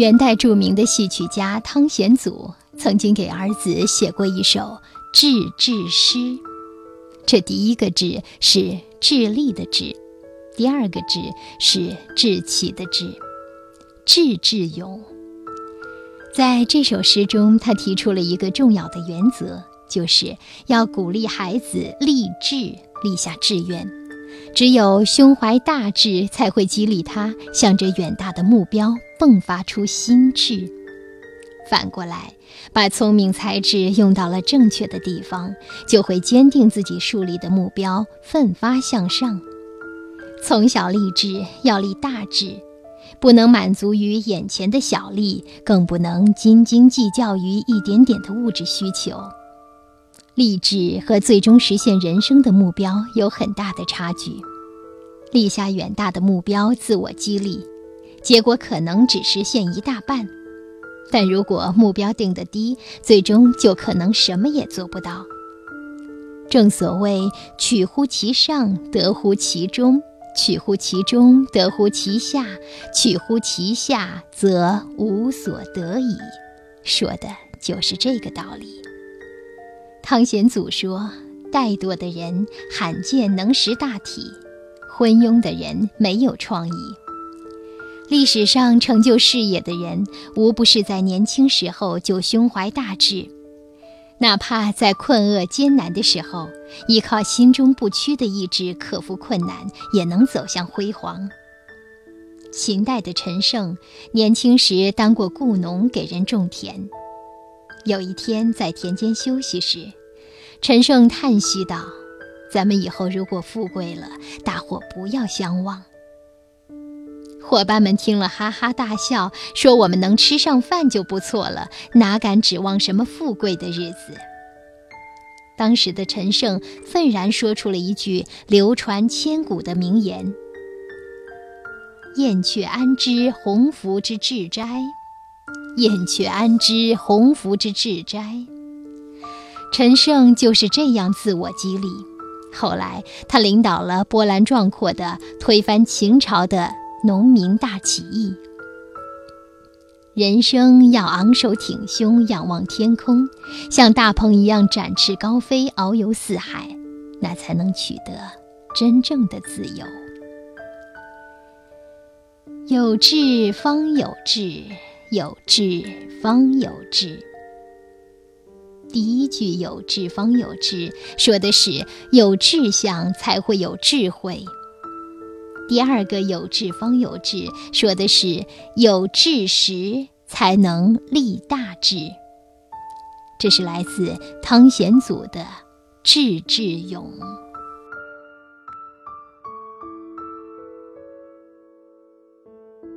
元代著名的戏曲家汤显祖曾经给儿子写过一首志志诗。这第一个“志”是智力的“智”，第二个“志”是志气的“志”。志志勇。在这首诗中，他提出了一个重要的原则，就是要鼓励孩子立志，立下志愿。只有胸怀大志，才会激励他向着远大的目标迸发出心智。反过来，把聪明才智用到了正确的地方，就会坚定自己树立的目标，奋发向上。从小立志要立大志，不能满足于眼前的小利，更不能斤斤计较于一点点的物质需求。励志和最终实现人生的目标有很大的差距，立下远大的目标，自我激励，结果可能只实现一大半；但如果目标定得低，最终就可能什么也做不到。正所谓“取乎其上，得乎其中；取乎其中，得乎其下；取乎其下，则无所得矣。”说的就是这个道理。汤显祖说：“怠惰的人罕见能识大体，昏庸的人没有创意。历史上成就事业的人，无不是在年轻时候就胸怀大志，哪怕在困厄艰难的时候，依靠心中不屈的意志克服困难，也能走向辉煌。”秦代的陈胜，年轻时当过雇农，给人种田。有一天，在田间休息时，陈胜叹息道：“咱们以后如果富贵了，大伙不要相忘。”伙伴们听了，哈哈大笑，说：“我们能吃上饭就不错了，哪敢指望什么富贵的日子？”当时的陈胜愤然说出了一句流传千古的名言：“燕雀安知鸿鹄之志哉？”燕雀安知鸿鹄之志哉？陈胜就是这样自我激励。后来，他领导了波澜壮阔的推翻秦朝的农民大起义。人生要昂首挺胸，仰望天空，像大鹏一样展翅高飞，遨游四海，那才能取得真正的自由。有志方有志。有志方有志。第一句有志方有志，说的是有志向才会有智慧；第二个有志方有志，说的是有志时才能立大志。这是来自汤显祖的《志志勇》。